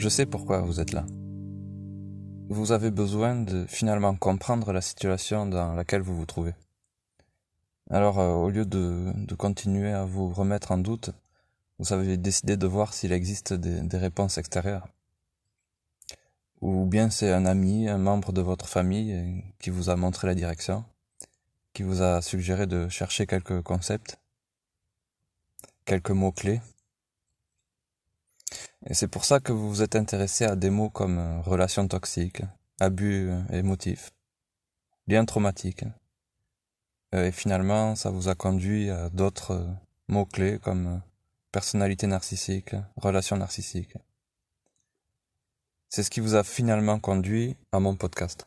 Je sais pourquoi vous êtes là. Vous avez besoin de finalement comprendre la situation dans laquelle vous vous trouvez. Alors, euh, au lieu de, continuer à vous remettre en doute, vous avez décidé de voir s'il existe des, réponses extérieures. Ou bien c'est un ami, un membre de votre famille qui vous a montré la direction, qui vous a suggéré de chercher quelques concepts, quelques mots-clés et c'est pour ça que vous vous êtes intéressé à des mots comme euh, relation toxique, abus euh, émotif, lien traumatique. Euh, et finalement, ça vous a conduit à d'autres mots-clés comme personnalité narcissique, relation narcissique. C'est ce qui vous a finalement conduit à mon podcast.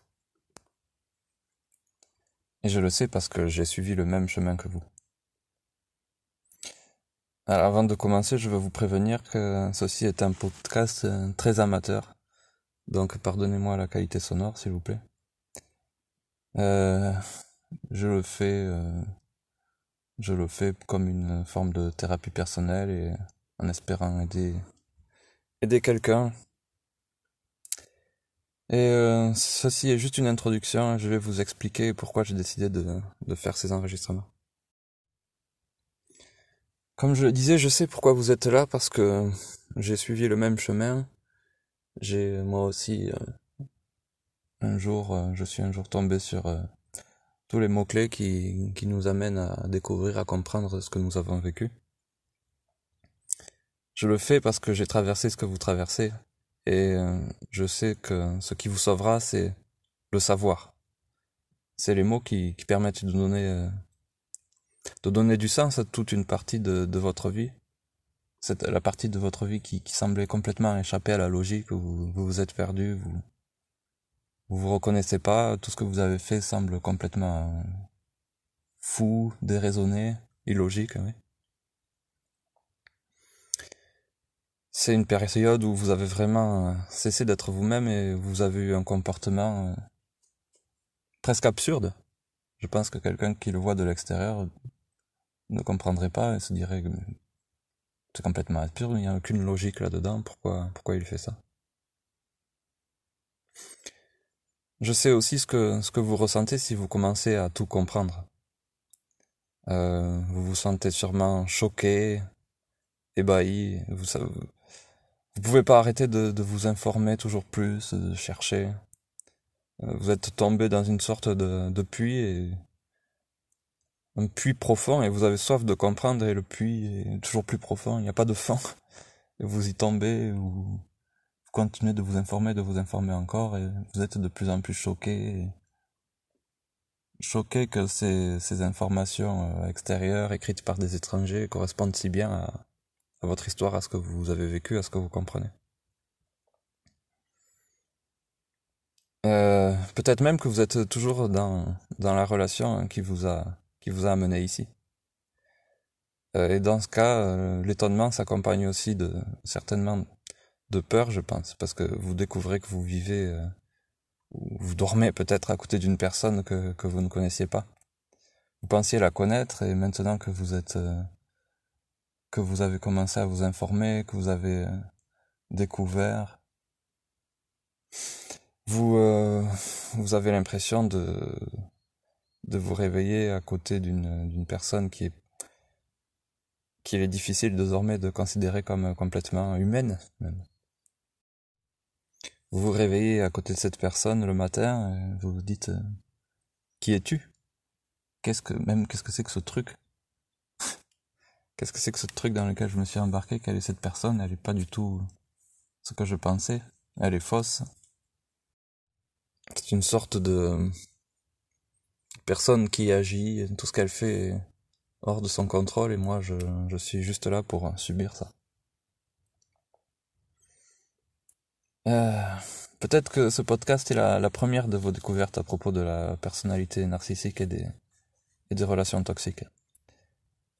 Et je le sais parce que j'ai suivi le même chemin que vous. Alors avant de commencer, je veux vous prévenir que ceci est un podcast euh, très amateur. Donc pardonnez-moi la qualité sonore, s'il vous plaît. Euh, je le fais, euh, je le fais comme une forme de thérapie personnelle et en espérant aider, aider quelqu'un. Et ceci est juste une introduction. Je vais vous expliquer pourquoi j'ai décidé de, de faire ces enregistrements. Comme je le disais, je sais pourquoi vous êtes là parce que j'ai suivi le même chemin. J'ai moi aussi euh, un jour, euh, je suis un jour tombé sur euh, tous les mots clés qui qui nous amènent à découvrir, à comprendre ce que nous avons vécu. Je le fais parce que j'ai traversé ce que vous traversez et je sais que ce qui vous sauvera, c'est le savoir. C'est les mots qui, qui permettent de donner de donner du sens à toute une partie de, de votre vie. C'est la partie de votre vie qui, qui semblait complètement échapper à la logique, vous vous, êtes perdu, vous, vous vous reconnaissez pas, tout ce que vous avez fait semble complètement fou, déraisonné, illogique, oui. C'est une période où vous avez vraiment cessé d'être vous-même et vous avez eu un comportement euh, presque absurde. Je pense que quelqu'un qui le voit de l'extérieur ne comprendrait pas et se dirait que c'est complètement absurde, il n'y a aucune logique là-dedans, pourquoi, pourquoi il fait ça? Je sais aussi ce que, ce que vous ressentez si vous commencez à tout comprendre. Euh, vous vous sentez sûrement choqué, ébahi, vous, vous pouvez pas arrêter de, de vous informer toujours plus, de chercher. Euh, vous êtes tombé dans une sorte de, de puits et un puits profond et vous avez soif de comprendre et le puits est toujours plus profond, il n'y a pas de fond. Et vous y tombez ou continuez de vous informer, de vous informer encore et vous êtes de plus en plus choqué. Choqué que ces, ces informations euh, extérieures écrites par des étrangers correspondent si bien à, votre histoire, à ce que vous avez vécu, à ce que vous comprenez. Euh, peut-être même que vous êtes toujours dans, dans la relation qui vous a qui vous a amené ici. Euh, et dans ce cas, euh, l'étonnement s'accompagne aussi de certainement de peur, je pense, parce que vous découvrez que vous vivez, euh, vous dormez peut-être à côté d'une personne que, vous ne connaissiez pas. Vous pensiez la connaître et maintenant que vous êtes, que vous avez commencé à vous informer, que vous avez découvert, vous, vous avez l'impression de de vous réveiller à côté d'une d'une personne qui est qu'il est difficile désormais de considérer comme complètement humaine même. Vous vous réveillez à côté de cette personne le matin et vous vous dites euh, qui es-tu? Qu'est-ce que même qu'est-ce que c'est que ce truc? Qu'est-ce que c'est que ce truc dans lequel je me suis embarqué? Quelle est cette personne? Elle est pas du tout ce que je pensais. Elle est fausse. C'est une sorte de personne qui agit, tout ce qu'elle fait hors de son contrôle et moi je, je suis juste là pour subir ça. Euh, Peut-être que ce podcast est la, la, première de vos découvertes à propos de la personnalité narcissique et des, et des relations toxiques.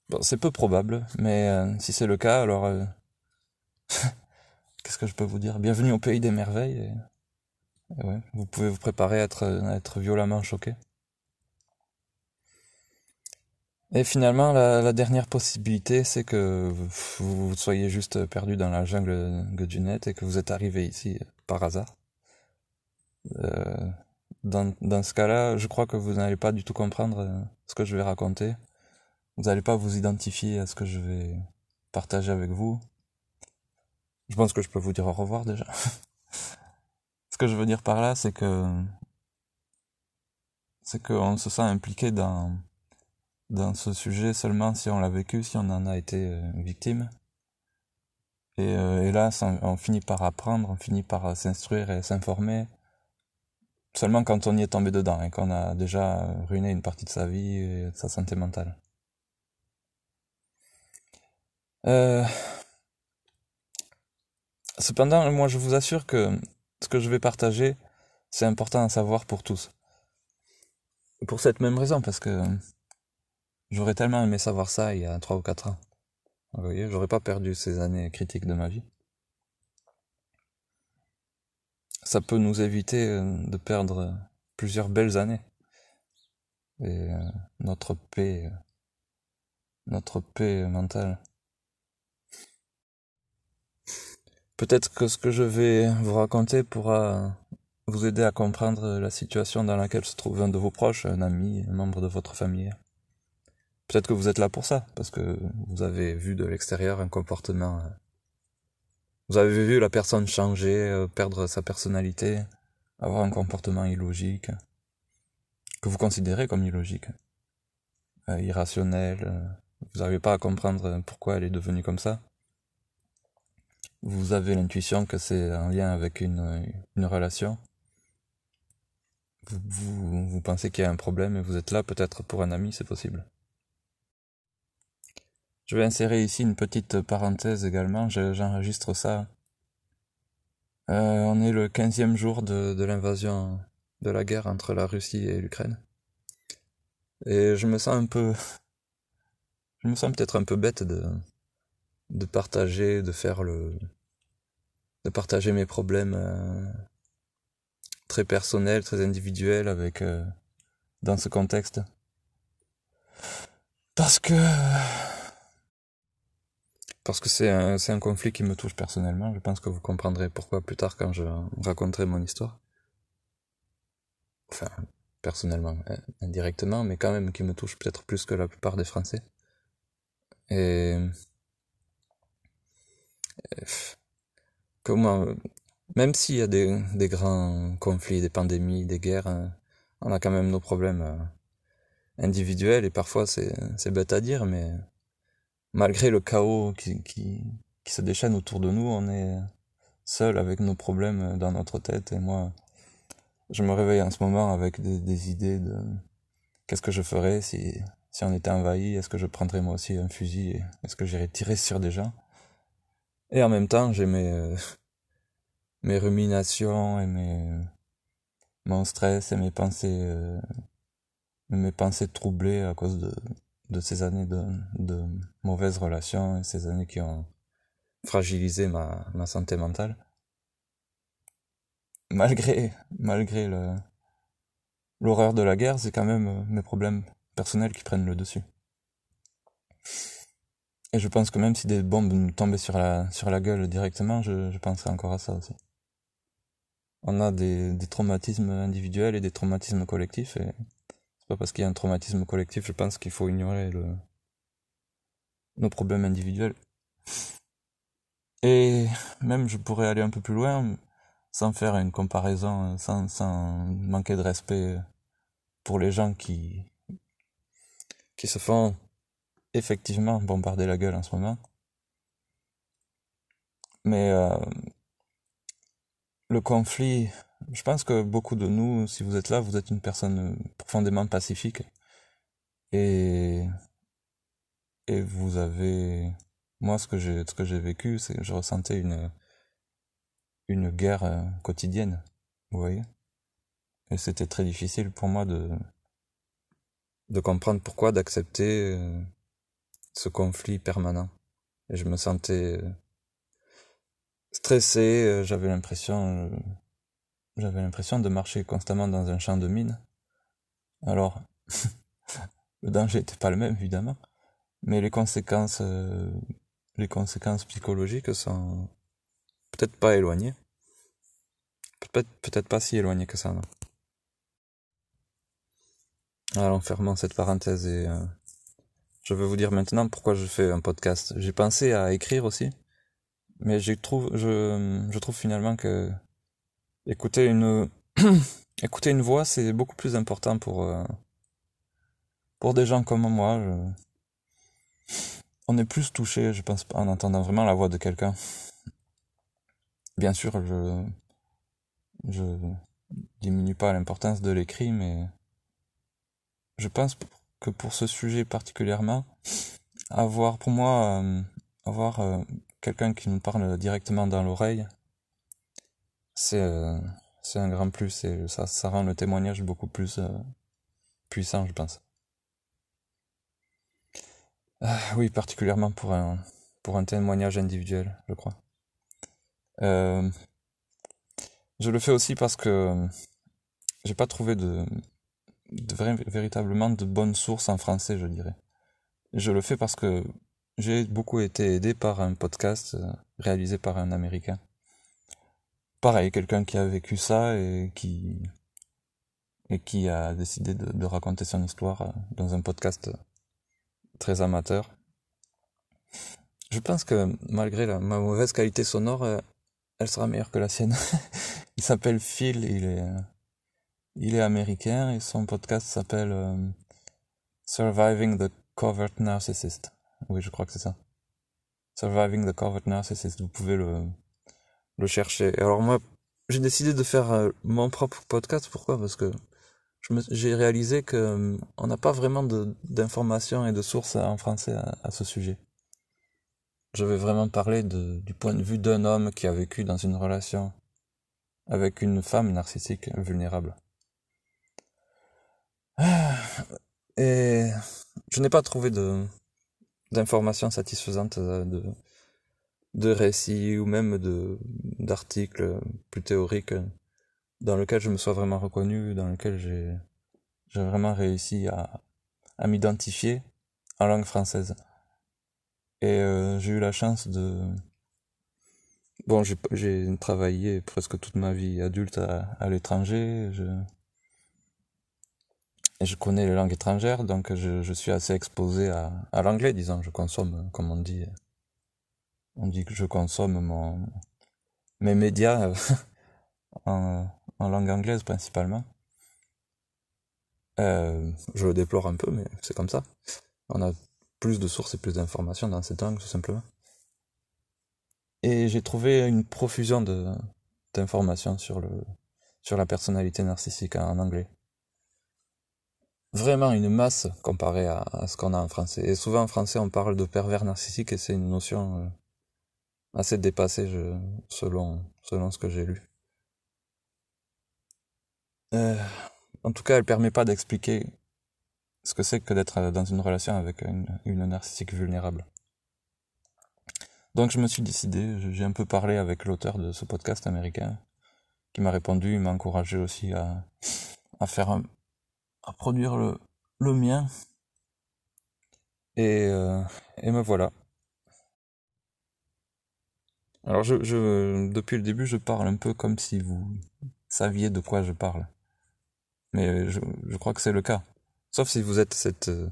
Bon, c'est peu probable, mais euh, si c'est le cas, alors euh, qu'est-ce que je peux vous dire? Bienvenue au pays des merveilles. ouais, vous pouvez vous préparer à être, à être violemment choqué. Et finalement, la, dernière possibilité, c'est que vous, soyez juste perdu dans la jungle du net et que vous êtes arrivé ici par hasard. Euh, dans, dans ce cas-là, je crois que vous n'allez pas du tout comprendre euh, ce que je vais raconter. Vous n'allez pas vous identifier à ce que je vais partager avec vous. Je pense que je peux vous dire au revoir déjà. ce que je veux dire par là, c'est que c'est qu'on se sent impliqué dans dans ce sujet seulement si on l'a vécu, si on en a été euh, victime. Et, euh, là, on finit par apprendre, on finit par euh, s'instruire et s'informer. Seulement quand on y est tombé dedans et qu'on a déjà ruiné une partie de sa vie et de sa santé mentale. Cependant, moi je vous assure que ce que je vais partager, c'est important à savoir pour tous. Pour cette même raison, parce que J'aurais tellement aimé savoir ça il y a 3 ou 4 ans. Vous voyez, j'aurais pas perdu ces années critiques de ma vie. Ça peut nous éviter euh, de perdre plusieurs belles années. Et euh, notre paix, euh, notre paix mentale. Peut-être que ce que je vais vous raconter pourra vous aider à comprendre la situation dans laquelle se trouve un de vos proches, un ami, un membre de votre famille. Peut-être que vous êtes là pour ça, parce que vous avez vu de l'extérieur un comportement. Euh, vous avez vu la personne changer, euh, perdre sa personnalité, avoir un comportement illogique, que vous considérez comme illogique, euh, irrationnel. Vous n'arrivez pas à comprendre pourquoi elle est devenue comme ça. Vous avez l'intuition que c'est en lien avec une, relation. Vous pensez qu'il y a un problème et vous êtes là peut-être pour un ami, c'est possible. Je vais insérer ici une petite parenthèse également, j'enregistre ça. Euh, on est le 15e jour de, de l'invasion de la guerre entre la Russie et l'Ukraine. Et je me sens un peu... Je me sens peut-être un peu bête de, de partager, de faire le... de partager mes problèmes euh, très personnels, très individuels avec... Euh, dans ce contexte. Parce que parce que c'est un, un conflit qui me touche personnellement. Je pense que vous comprendrez pourquoi plus tard quand je raconterai mon histoire. Enfin, personnellement, hein, indirectement, mais quand même qui me touche peut-être plus que la plupart des Français. Et, comment, même s'il y a des, des grands conflits, des pandémies, des guerres, hein, on a quand même nos problèmes euh, individuels et parfois c'est bête à dire, mais malgré le chaos qui, se déchaîne autour de nous, on est seul avec nos problèmes dans notre tête. Et moi, je me réveille en ce moment avec des, des idées de qu'est-ce que je ferais si, on était envahi, est-ce que je prendrais moi aussi un fusil, est-ce que j'irais tirer sur des gens? Et en même temps, j'ai mes, mes ruminations et mes, mon stress et mes pensées, euh, mes pensées troublées à cause de, de ces années de, de mauvaises relations et ces années qui ont fragilisé ma, ma santé mentale. Malgré, malgré le, l'horreur de la guerre, c'est quand même euh, mes problèmes personnels qui prennent le dessus. Et je pense que même si des bombes nous tombaient sur la, sur la gueule directement, je, je penserais encore à ça aussi. On a des, des traumatismes individuels et des traumatismes collectifs et parce qu'il y a un traumatisme collectif, je pense qu'il faut ignorer nos problèmes individuels. Et même je pourrais aller un peu plus loin, sans faire une comparaison, sans, sans manquer de respect pour les gens qui, qui se font effectivement bombarder la gueule en ce moment. Mais euh, le conflit je pense que beaucoup de nous, si vous êtes là, vous êtes une personne profondément pacifique. Et, et vous avez, moi, ce que j'ai, ce que j'ai vécu, c'est que je ressentais une, une guerre euh, quotidienne. Vous voyez? Et c'était très difficile pour moi de, de comprendre pourquoi, d'accepter euh, ce conflit permanent. Et je me sentais euh, stressé, euh, j'avais l'impression, j'avais l'impression de marcher constamment dans un champ de mine. Alors, le danger n'était pas le même évidemment, mais les conséquences, les conséquences psychologiques sont peut-être pas éloignées. Peut-être peut-être pas si éloignées que ça. Non alors, fermant cette parenthèse et euh, je vais vous dire maintenant pourquoi je fais un podcast. J'ai pensé à écrire aussi, mais je trouve, je, je trouve finalement que écouter une, écouter une voix, c'est beaucoup plus important pour, euh, pour des gens comme moi. on est plus touché, je pense, en entendant vraiment la voix de quelqu'un. Bien sûr, je, je diminue pas l'importance de l'écrit, mais je pense que pour ce sujet particulièrement, avoir pour moi, euh, avoir euh, quelqu'un qui nous parle directement dans l'oreille, c'est euh, c'est un grand plus et ça, ça rend le témoignage beaucoup plus puissant, je pense. Ah, oui, particulièrement pour un, pour un témoignage individuel, je crois. je le fais aussi parce que j'ai pas trouvé de, de véritablement de bonnes sources en français, je dirais. Je le fais parce que j'ai beaucoup été aidé par un podcast euh, réalisé par un Américain. Pareil, quelqu'un qui a vécu ça et qui a décidé de, raconter son histoire euh, dans un podcast très amateur. Je pense que malgré ma mauvaise qualité sonore, euh, elle sera meilleure que la sienne. il s'appelle Phil, il est il est américain et son podcast s'appelle euh, Surviving the Covert Narcissist. Oui, je crois que c'est ça. Surviving the Covert Narcissist. Vous pouvez le, le chercher. Alors moi, j'ai décidé de faire euh, mon propre podcast. Pourquoi? Parce que j'ai réalisé que euh, on n'a pas vraiment d'informations et de sources en français à, ce sujet. Je vais vraiment parler du point de vue d'un homme qui a vécu dans une relation avec une femme narcissique vulnérable. Ah, et je n'ai pas trouvé de d'informations satisfaisantes euh, de de récits ou même de d'articles plus théoriques dans lequel je me sois vraiment reconnu, dans lequel j'ai j'ai vraiment réussi à à m'identifier en langue française. Et euh, j'ai eu la chance de bon j'ai j'ai travaillé presque toute ma vie adulte à, à l'étranger, je je connais les langues étrangères, donc je, je suis assez exposé à, à l'anglais, disons. Je consomme, comme on dit, on dit que je consomme mon, mes médias en, en langue anglaise principalement. Euh, je le déplore un peu, mais c'est comme ça. On a plus de sources et plus d'informations dans cette langue, tout simplement. Et j'ai trouvé une profusion de d'informations sur le sur la personnalité narcissique en anglais vraiment une masse comparé à, ce qu'on a en français. Et souvent en français, on parle de pervers narcissique et c'est une notion euh, assez dépassée je, selon, selon ce que j'ai lu. Euh, en tout cas, elle permet pas d'expliquer ce que c'est que d'être dans une relation avec une, une narcissique vulnérable. Donc je me suis décidé, j'ai un peu parlé avec l'auteur de ce podcast américain, qui m'a répondu, il m'a encouragé aussi à, à faire un, à produire le, le mien. Et, euh, et me voilà. Alors je, je, depuis le début, je parle un peu comme si vous saviez de quoi je parle. Mais je, je crois que c'est le cas. Sauf si vous êtes cette, euh,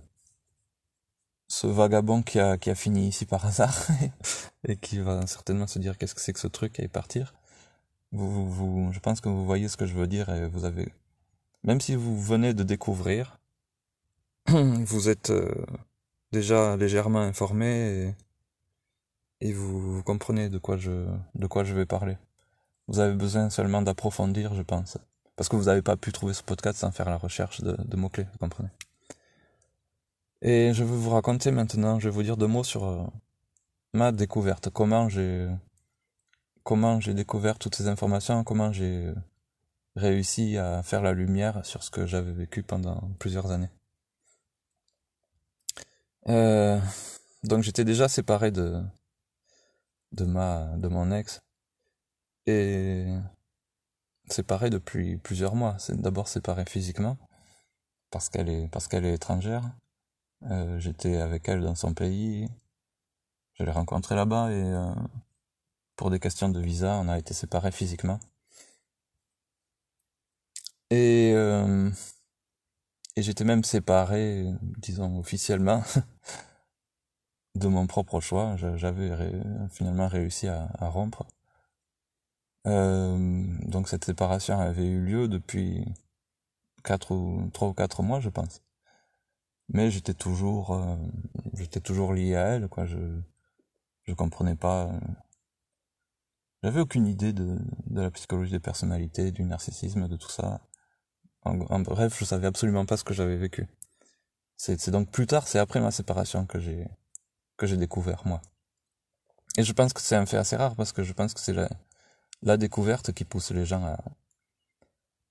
ce vagabond qui a, qui a fini ici par hasard et qui va certainement se dire qu'est-ce que c'est que ce truc et partir. Vous, vous, je pense que vous voyez ce que je veux dire et vous avez même si vous venez de découvrir, vous êtes euh, déjà légèrement informé vous, comprenez de quoi je de quoi je vais parler. Vous avez besoin seulement d'approfondir, je pense, parce que vous n'avez pas pu trouver ce podcast sans faire la recherche de, de mots clés, vous comprenez. Et je vais vous raconter maintenant, je vais vous dire deux mots sur euh, ma découverte, comment j'ai comment j'ai découvert toutes ces informations, comment j'ai réussi à faire la lumière sur ce que j'avais vécu pendant plusieurs années. Euh, donc j'étais déjà séparé de de ma de mon ex et séparé depuis plusieurs mois. C'est d'abord séparé physiquement parce qu'elle est parce qu'elle est étrangère. Euh, j'étais avec elle dans son pays. Je l'ai rencontrée là-bas et euh, pour des questions de visa, on a été séparés physiquement. Et euh, et j'étais même séparé, disons officiellement, de mon propre choix. J'avais finalement réussi à, rompre. Euh, donc cette séparation avait eu lieu depuis quatre ou trois ou quatre mois, je pense. Mais j'étais toujours, euh, j'étais toujours lié à elle, quoi. Je, je comprenais pas. Euh, j'avais aucune idée de, de la psychologie des personnalités, du narcissisme, de tout ça. En, en bref, je savais absolument pas ce que j'avais vécu. C'est donc plus tard, c'est après ma séparation que j'ai que j'ai découvert moi. Et je pense que c'est un fait assez rare parce que je pense que c'est la, découverte qui pousse les gens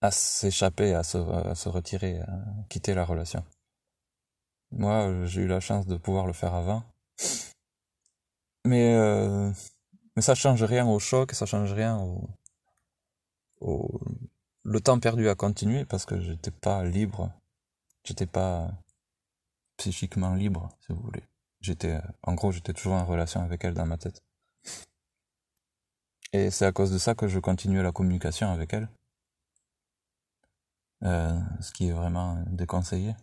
à, s'échapper, à se, à se retirer, à quitter la relation. Moi, j'ai eu la chance de pouvoir le faire avant. Mais, euh, mais ça change rien au choc, ça change rien au, au, le temps perdu à continuer parce que j'étais pas libre. J'étais pas psychiquement libre, si vous voulez. J'étais, en gros, j'étais toujours en relation avec elle dans ma tête. Et c'est à cause de ça que je continue la communication avec elle. Euh, ce qui est vraiment déconseillé.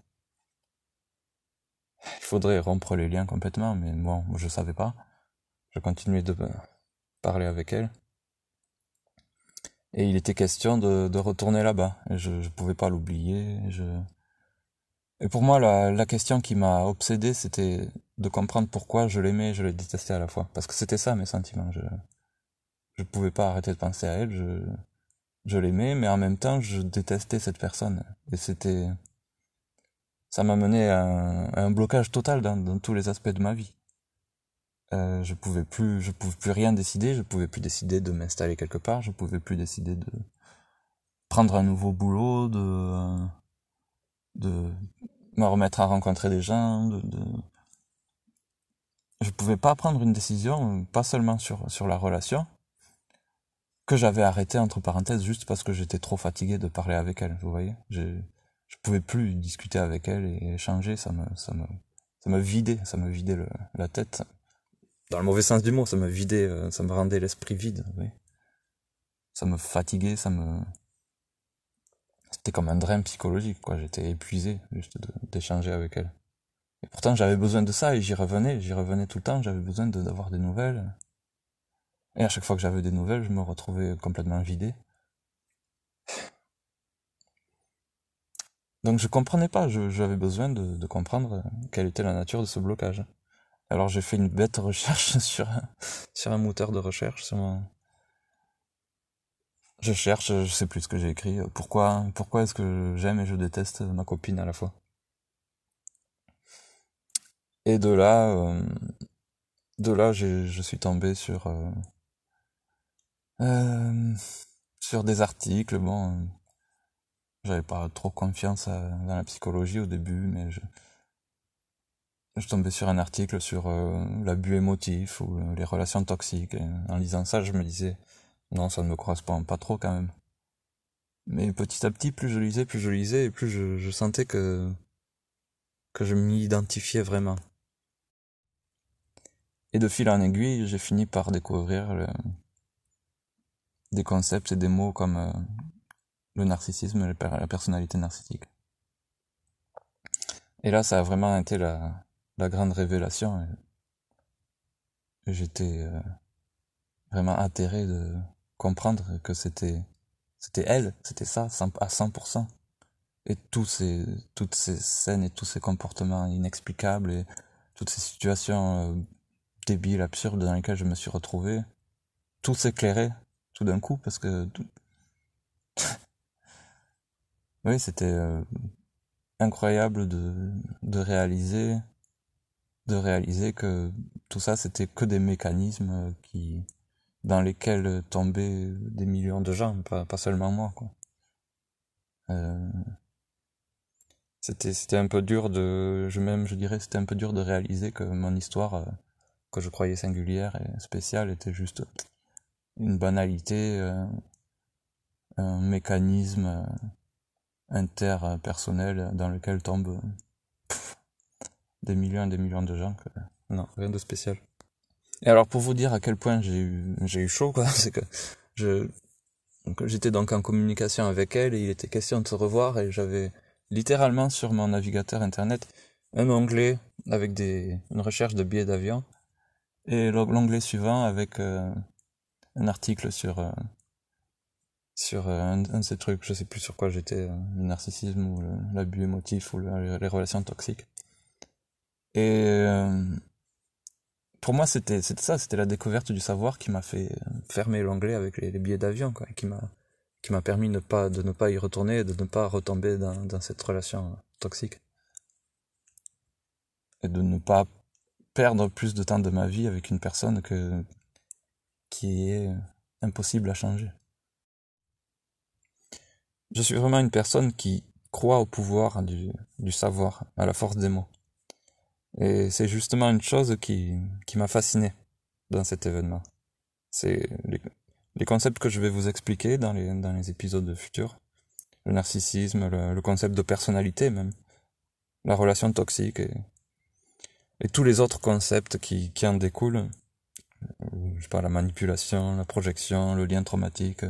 Il faudrait rompre les liens complètement, mais bon, je savais pas. Je continuais de parler avec elle. Et il était question de, de retourner là-bas. Je ne pouvais pas l'oublier. Je... Et pour moi, la, la question qui m'a obsédé, c'était de comprendre pourquoi je l'aimais et je le détestais à la fois. Parce que c'était ça mes sentiments. Je je pouvais pas arrêter de penser à elle. Je, je l'aimais, mais en même temps, je détestais cette personne. Et c'était, ça m'a mené à un, un, blocage total dans, dans, tous les aspects de ma vie. Euh, je pouvais plus, je pouvais plus rien décider. Je pouvais plus décider de m'installer quelque part. Je pouvais plus décider de prendre un nouveau boulot, de, de me remettre à rencontrer des gens, de, de... je pouvais pas prendre une décision, pas seulement sur sur la relation, que j'avais arrêté entre parenthèses juste parce que j'étais trop fatigué de parler avec elle, vous voyez. Je, je pouvais plus discuter avec elle et échanger, ça me, ça me, ça me vidait, ça me vidait le, la tête. Dans le mauvais sens du mot, ça me vidait, euh, ça me rendait l'esprit vide, vous. Ça me fatiguait, ça me, c'était comme un drain psychologique, quoi. J'étais épuisé juste d'échanger avec elle. Et pourtant, j'avais besoin de ça et j'y revenais, j'y revenais tout le temps, j'avais besoin d'avoir des nouvelles. Et à chaque fois que j'avais des nouvelles, je me retrouvais complètement vidé. Donc je comprenais pas, j'avais besoin de, comprendre quelle était la nature de ce blocage. Alors j'ai fait une bête recherche sur un, sur un moteur de recherche. Sur mon... Je cherche, je sais plus ce que j'ai écrit. Pourquoi, pourquoi est-ce que j'aime et je déteste ma copine à la fois? Et de là, euh, de là, je suis tombé sur euh, euh, sur des articles, bon, j'avais pas trop confiance dans la psychologie au début, mais je, je tombais sur un article sur l'abus émotif ou les relations toxiques. En lisant ça, je me disais, non, ça ne me correspond pas trop quand même. Mais petit à petit, plus je lisais, plus je lisais, et plus je, sentais que, que je m'y identifiais vraiment. Et de fil en aiguille, j'ai fini par découvrir le, des concepts et des mots comme euh, le narcissisme la personnalité narcissique. Et là, ça a vraiment été la, la grande révélation. J'étais euh, vraiment atterré de comprendre que c'était c'était elle, c'était ça, à 100%. Et tous ces, toutes ces scènes et tous ces comportements inexplicables et toutes ces situations euh, débiles, absurdes dans lesquelles je me suis retrouvé, tout s'éclairait tout d'un coup parce que oui c'était euh, incroyable de, de réaliser de réaliser que tout ça c'était que des mécanismes qui dans lesquels tombaient des millions de gens pas, pas seulement moi quoi. Euh, c'était c'était un peu dur de je même je dirais c'était un peu dur de réaliser que mon histoire euh, que je croyais singulière et spéciale était juste une banalité euh, un mécanisme euh, interpersonnel dans lequel tombent des millions et des millions de gens que non rien de spécial et alors pour vous dire à quel point j'ai eu j'ai eu chaud quoi c'est que je j'étais donc en communication avec elle et il était question de se revoir et j'avais littéralement sur mon navigateur internet un onglet avec des, une recherche de billets d'avion et l'onglet suivant avec euh, un article sur euh, sur euh, un, de ces trucs, je sais plus sur quoi j'étais, le narcissisme ou l'abus émotif ou les relations toxiques. Et pour moi, c'était ça, c'était la découverte du savoir qui m'a fait fermer l'onglet avec les, billets d'avion, quoi, qui m'a qui m'a permis ne pas, de ne pas y retourner et de ne pas retomber dans, dans cette relation toxique. Et de ne pas perdre plus de temps de ma vie avec une personne que, qui est impossible à changer. Je suis vraiment une personne qui croit au pouvoir du, du savoir, à la force des mots. Et c'est justement une chose qui, qui m'a fasciné dans cet événement. C'est les concepts que je vais vous expliquer dans les, dans les épisodes futurs. Le narcissisme, le, concept de personnalité même, la relation toxique et, et tous les autres concepts qui, qui en découlent. Je sais pas, la manipulation, la projection, le lien traumatique.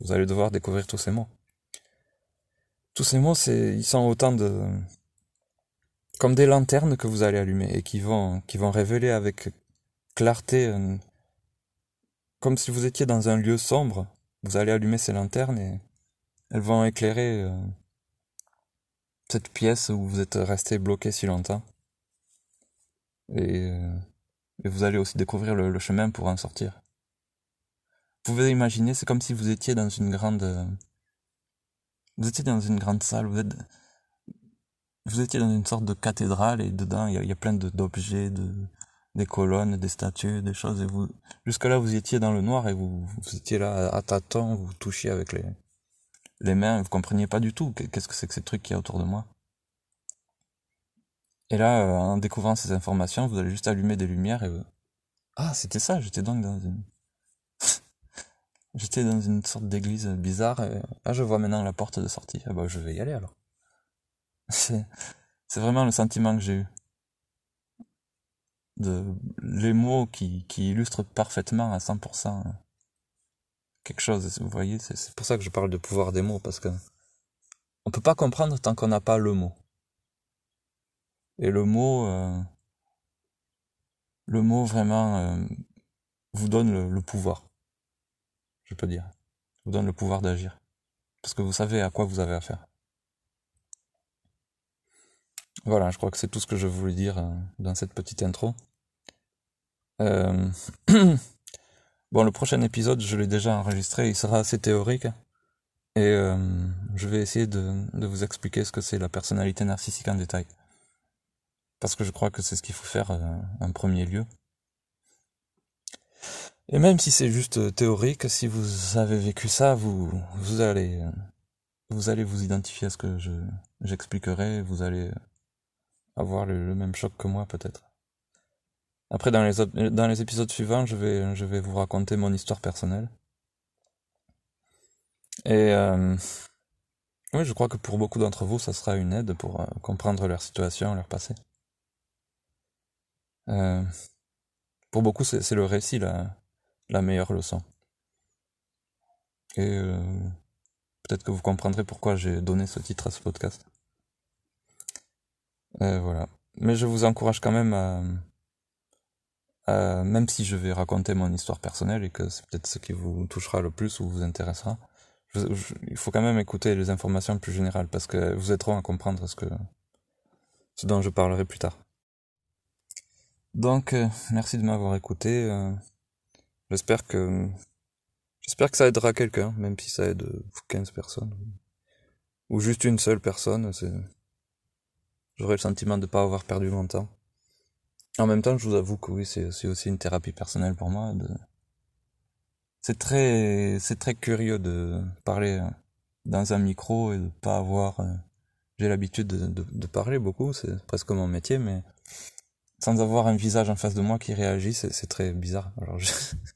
Vous allez devoir découvrir tous ces mots. Tous ces mots, c'est, ils sont autant de, comme des lanternes que vous allez allumer et qui vont, qui vont révéler avec clarté comme si vous étiez dans un lieu sombre, vous allez allumer ces lanternes et elles vont éclairer euh, cette pièce où vous êtes resté bloqué si longtemps. Et, euh, et vous allez aussi découvrir le, chemin pour en sortir. Vous pouvez imaginer, c'est comme si vous étiez dans une grande... vous étiez dans une grande salle, vous êtes... Vous étiez dans une sorte de cathédrale et dedans il y a, plein d'objets, de, des colonnes, des statues, des choses, et vous, jusque-là, vous étiez dans le noir et vous, vous étiez là à tâtons, vous touchiez avec les, les mains, vous compreniez pas du tout qu'est-ce que c'est que ces trucs qui y a autour de moi. Et là, euh, en découvrant ces informations, vous allez juste allumer des lumières et ah, c'était ça, j'étais donc dans une, j'étais dans une sorte d'église bizarre et ah, je vois maintenant la porte de sortie. Ah bah, je vais y aller alors. C'est, vraiment le sentiment que j'ai eu de les mots qui, qui illustrent parfaitement à 100% quelque chose. Vous voyez, c'est pour ça que je parle de pouvoir des mots parce que on peut pas comprendre tant qu'on n'a pas le mot. Et le mot, euh, le mot vraiment euh, vous donne le, le, pouvoir. Je peux dire, vous donne le pouvoir d'agir parce que vous savez à quoi vous avez affaire. Voilà, je crois que c'est tout ce que je voulais dire euh, dans cette petite intro. Euh... bon, le prochain épisode, je l'ai déjà enregistré, il sera assez théorique. Et euh, je vais essayer de, vous expliquer ce que c'est la personnalité narcissique en détail. Parce que je crois que c'est ce qu'il faut faire euh, en premier lieu. Et même si c'est juste théorique, si vous avez vécu ça, vous, vous allez, vous allez vous identifier à ce que je, j'expliquerai, vous allez avoir le même choc que moi peut-être. Après, dans les, épisodes suivants, je vais, vous raconter mon histoire personnelle. Et euh, oui, je crois que pour beaucoup d'entre vous, ça sera une aide pour euh, comprendre leur situation, leur passé. Euh, pour beaucoup, c'est le récit la, meilleure leçon. Et peut-être que vous comprendrez pourquoi j'ai donné ce titre à ce podcast. Voilà. Mais je vous encourage quand même à euh, même si je vais raconter mon histoire personnelle et que c'est peut-être ce qui vous touchera le plus ou vous intéressera, il faut quand même écouter les informations plus générales parce que vous aideront à comprendre ce que ce dont je parlerai plus tard. Donc, euh, merci de m'avoir écouté. Euh, j'espère que j'espère que ça aidera quelqu'un, même si ça aide 15 personnes ou juste une seule personne. C'est j'aurai le sentiment de ne pas avoir perdu mon temps. En même temps, je vous avoue que oui, c'est aussi une thérapie personnelle pour moi. C'est très, c'est très curieux de parler euh, dans un micro et de pas avoir euh, j'ai l'habitude de, parler beaucoup, c'est presque mon métier, mais sans avoir un visage en face de moi qui réagit, c'est très bizarre. Alors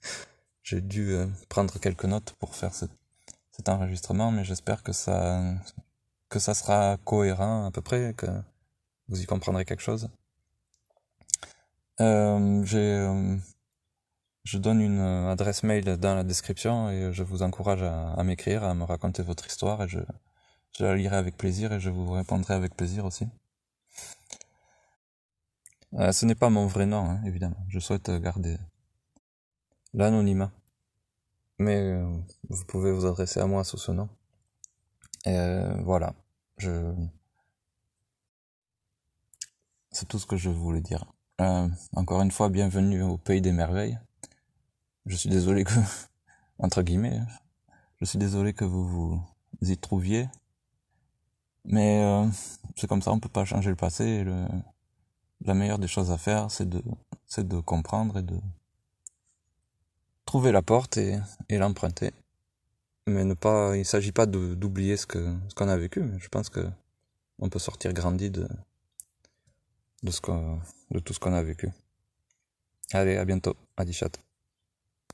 j'ai dû euh, prendre quelques notes pour faire cet enregistrement, mais j'espère que ça, que ça sera cohérent à peu près, que vous y comprendrez quelque chose. Euh, euh, je donne une adresse mail dans la description et je vous encourage à, m'écrire, à me raconter votre histoire et je, la lirai avec plaisir et je vous répondrai avec plaisir aussi. Euh, ce n'est pas mon vrai nom, hein, évidemment. Je souhaite garder l'anonymat. Mais euh, vous pouvez vous adresser à moi sous ce nom. Et voilà. Je... C'est tout ce que je voulais dire. encore une fois, bienvenue au pays des merveilles. Je suis désolé que, entre guillemets, je suis désolé que vous vous y trouviez. Mais c'est comme ça, on peut pas changer le passé. la meilleure des choses à faire, c'est de, c'est de comprendre et de trouver la porte et, l'emprunter. Mais ne pas, il s'agit pas d'oublier ce ce qu'on a vécu, je pense que on peut sortir grandi de, de ce de tout ce qu'on a vécu. Allez, à bientôt. Adichat.